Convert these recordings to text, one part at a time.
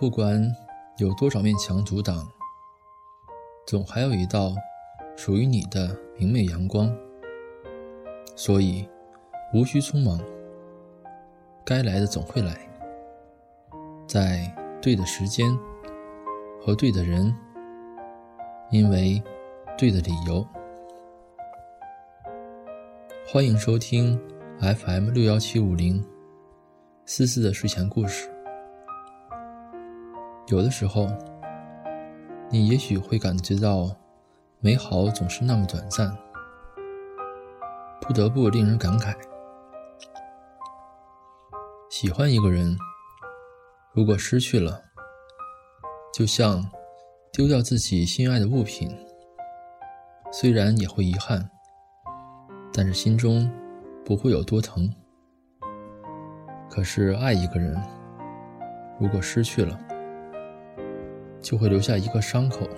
不管有多少面墙阻挡，总还有一道属于你的明媚阳光。所以，无需匆忙，该来的总会来，在对的时间和对的人，因为对的理由。欢迎收听 FM 六幺七五零思思的睡前故事。有的时候，你也许会感觉到，美好总是那么短暂，不得不令人感慨。喜欢一个人，如果失去了，就像丢掉自己心爱的物品，虽然也会遗憾。但是心中不会有多疼。可是爱一个人，如果失去了，就会留下一个伤口，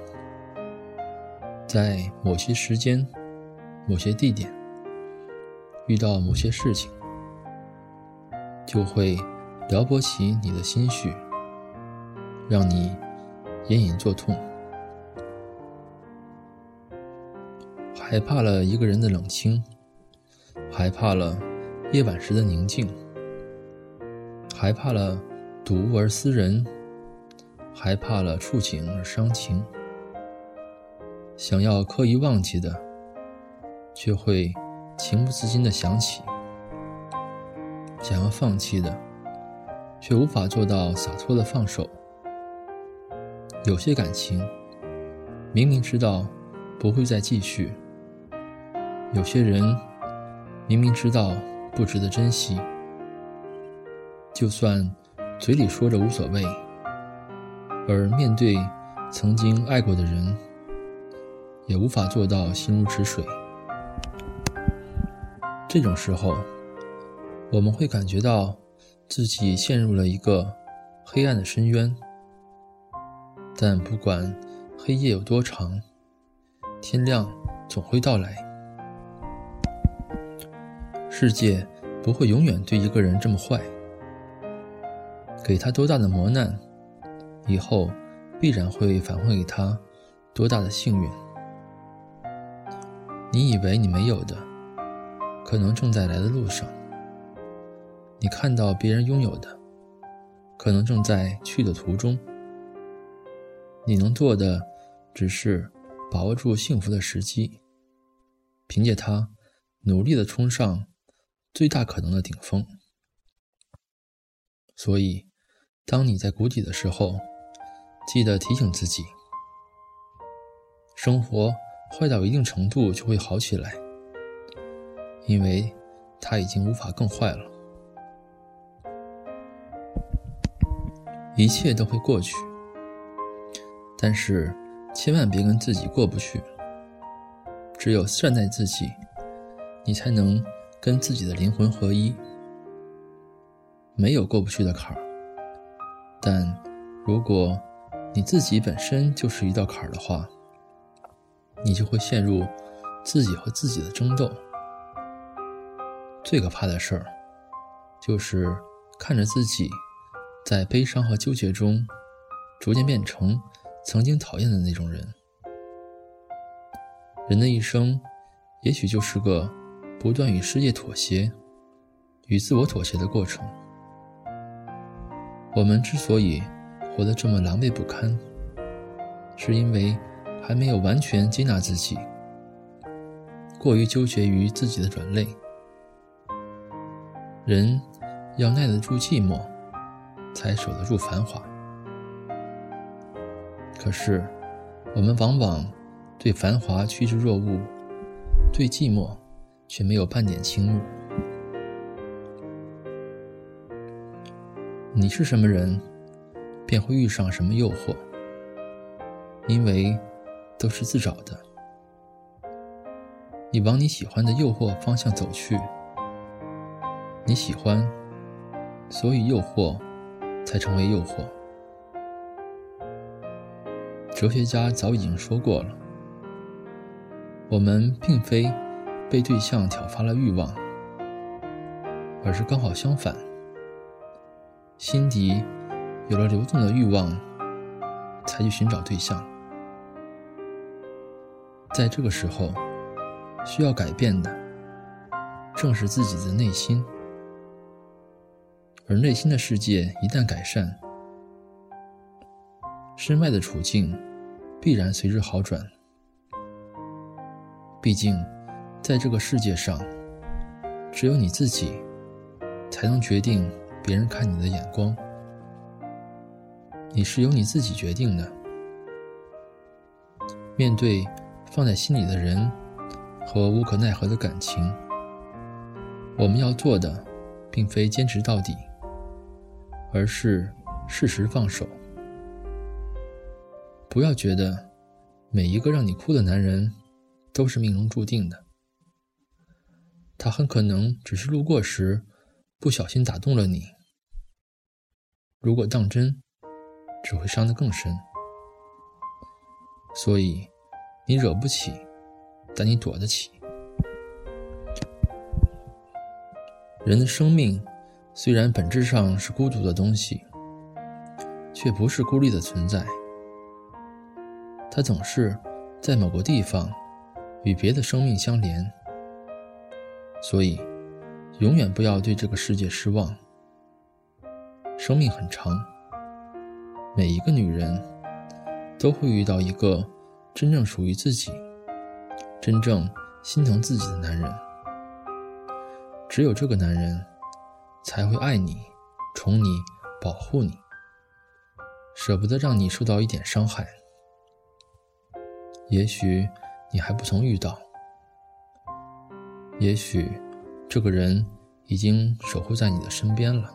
在某些时间、某些地点遇到某些事情，就会撩拨起你的心绪，让你隐隐作痛，害怕了一个人的冷清。害怕了夜晚时的宁静，害怕了睹物而思人，害怕了触景而伤情。想要刻意忘记的，却会情不自禁的想起；想要放弃的，却无法做到洒脱的放手。有些感情，明明知道不会再继续；有些人。明明知道不值得珍惜，就算嘴里说着无所谓，而面对曾经爱过的人，也无法做到心如止水。这种时候，我们会感觉到自己陷入了一个黑暗的深渊。但不管黑夜有多长，天亮总会到来。世界不会永远对一个人这么坏，给他多大的磨难，以后必然会返还给他多大的幸运。你以为你没有的，可能正在来的路上；你看到别人拥有的，可能正在去的途中。你能做的，只是把握住幸福的时机，凭借它努力的冲上。最大可能的顶峰。所以，当你在谷底的时候，记得提醒自己：生活坏到一定程度就会好起来，因为它已经无法更坏了。一切都会过去，但是千万别跟自己过不去。只有善待自己，你才能。跟自己的灵魂合一，没有过不去的坎儿。但如果你自己本身就是一道坎儿的话，你就会陷入自己和自己的争斗。最可怕的事儿，就是看着自己在悲伤和纠结中，逐渐变成曾经讨厌的那种人。人的一生，也许就是个。不断与世界妥协，与自我妥协的过程。我们之所以活得这么狼狈不堪，是因为还没有完全接纳自己，过于纠结于自己的软肋。人要耐得住寂寞，才守得住繁华。可是，我们往往对繁华趋之若鹜，对寂寞。却没有半点倾慕。你是什么人，便会遇上什么诱惑，因为都是自找的。你往你喜欢的诱惑方向走去，你喜欢，所以诱惑才成为诱惑。哲学家早已经说过了，我们并非。被对象挑发了欲望，而是刚好相反，心底有了流动的欲望，才去寻找对象。在这个时候，需要改变的正是自己的内心，而内心的世界一旦改善，身外的处境必然随之好转。毕竟，在这个世界上，只有你自己才能决定别人看你的眼光，你是由你自己决定的。面对。放在心里的人和无可奈何的感情，我们要做的，并非坚持到底，而是适时放手。不要觉得每一个让你哭的男人都是命中注定的，他很可能只是路过时不小心打动了你。如果当真，只会伤得更深。所以。你惹不起，但你躲得起。人的生命虽然本质上是孤独的东西，却不是孤立的存在。它总是在某个地方与别的生命相连。所以，永远不要对这个世界失望。生命很长，每一个女人都会遇到一个。真正属于自己、真正心疼自己的男人，只有这个男人才会爱你、宠你、保护你，舍不得让你受到一点伤害。也许你还不曾遇到，也许这个人已经守护在你的身边了。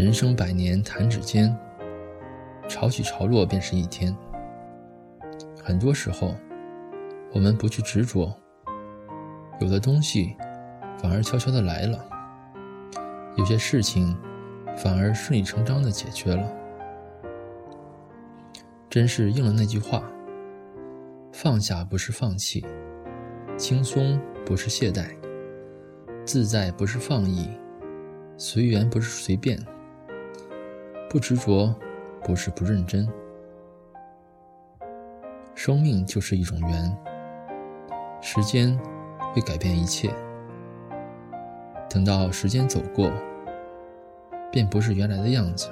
人生百年，弹指间。潮起潮落便是一天。很多时候，我们不去执着，有的东西反而悄悄的来了；有些事情反而顺理成章的解决了。真是应了那句话：放下不是放弃，轻松不是懈怠，自在不是放逸，随缘不是随便，不执着。不是不认真，生命就是一种缘。时间会改变一切，等到时间走过，便不是原来的样子。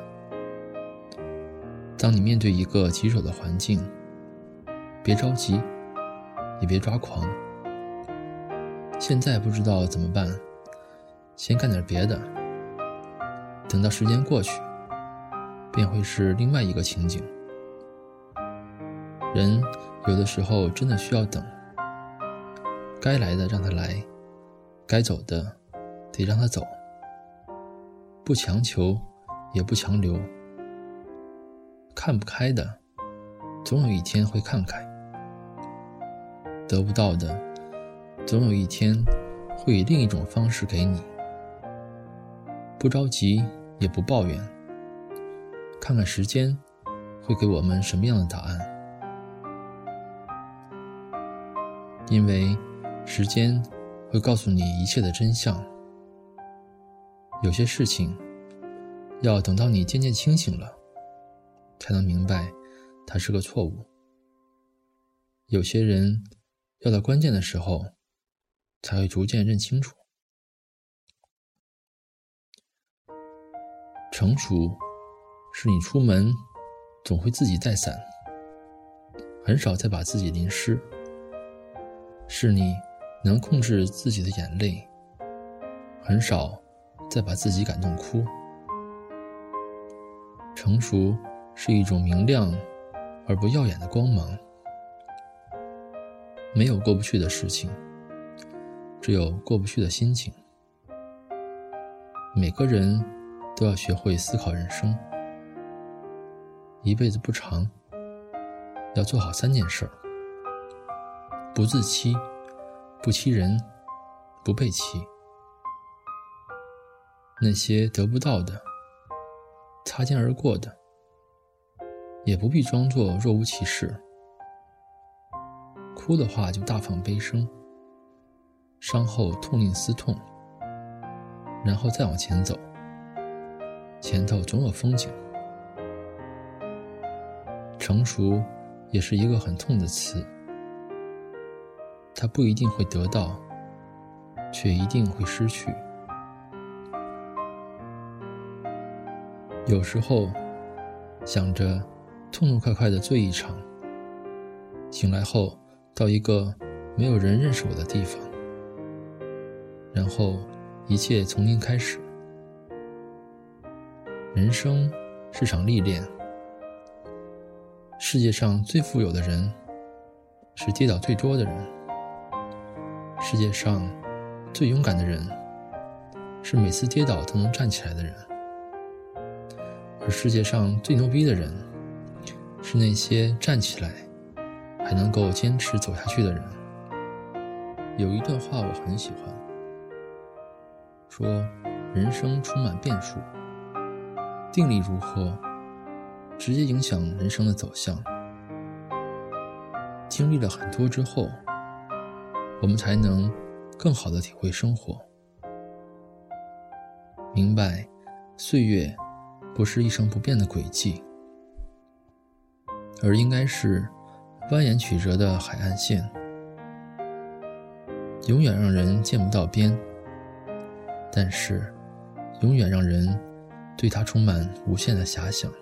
当你面对一个棘手的环境，别着急，也别抓狂。现在不知道怎么办，先干点别的，等到时间过去。便会是另外一个情景。人有的时候真的需要等，该来的让他来，该走的得让他走，不强求，也不强留。看不开的，总有一天会看开；得不到的，总有一天会以另一种方式给你。不着急，也不抱怨。看看时间会给我们什么样的答案？因为时间会告诉你一切的真相。有些事情要等到你渐渐清醒了，才能明白它是个错误。有些人要到关键的时候，才会逐渐认清楚。成熟。是你出门总会自己带伞，很少再把自己淋湿。是你能控制自己的眼泪，很少再把自己感动哭。成熟是一种明亮而不耀眼的光芒，没有过不去的事情，只有过不去的心情。每个人都要学会思考人生。一辈子不长，要做好三件事：不自欺，不欺人，不被欺。那些得不到的、擦肩而过的，也不必装作若无其事。哭的话就大放悲声，伤后痛定思痛，然后再往前走。前头总有风景。成熟也是一个很痛的词，它不一定会得到，却一定会失去。有时候想着痛痛快快的醉一场，醒来后到一个没有人认识我的地方，然后一切从零开始。人生是场历练。世界上最富有的人，是跌倒最多的人；世界上最勇敢的人，是每次跌倒都能站起来的人；而世界上最牛逼的人，是那些站起来还能够坚持走下去的人。有一段话我很喜欢，说：“人生充满变数，定力如何？”直接影响人生的走向。经历了很多之后，我们才能更好的体会生活，明白岁月不是一成不变的轨迹，而应该是蜿蜒曲折的海岸线，永远让人见不到边，但是永远让人对它充满无限的遐想。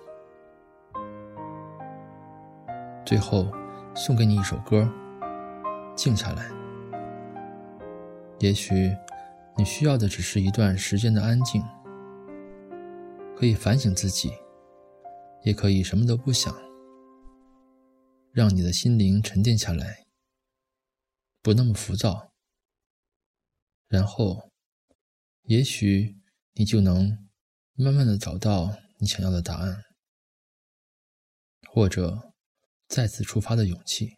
最后，送给你一首歌，《静下来》。也许你需要的只是一段时间的安静，可以反省自己，也可以什么都不想，让你的心灵沉淀下来，不那么浮躁。然后，也许你就能慢慢的找到你想要的答案，或者。再次出发的勇气。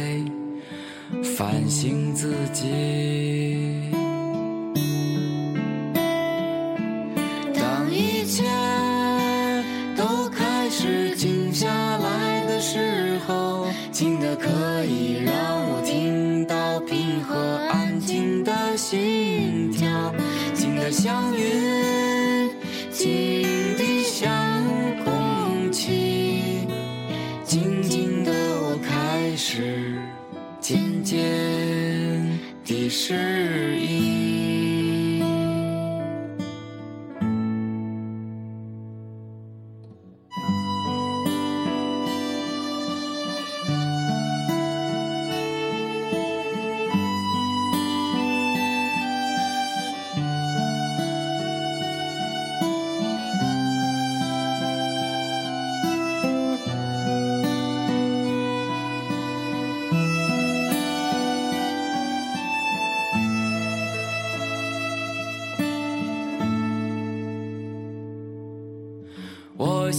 反省自己。当一切都开始静下来的时候，静的可以让我听到平和安静的心跳，静的像云，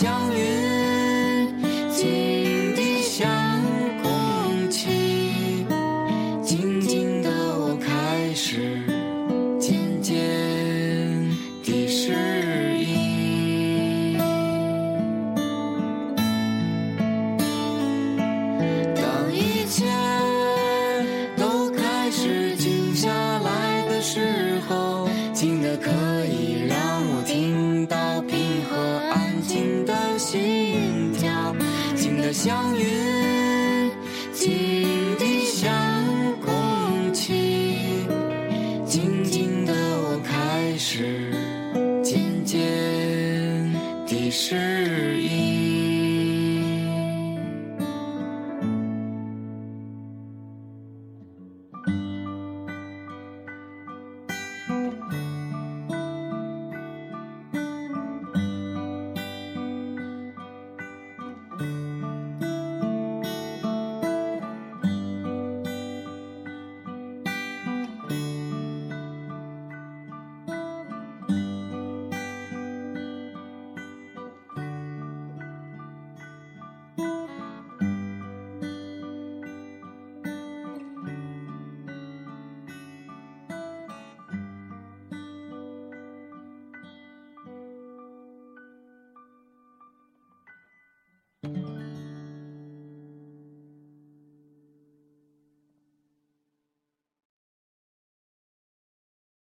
像云，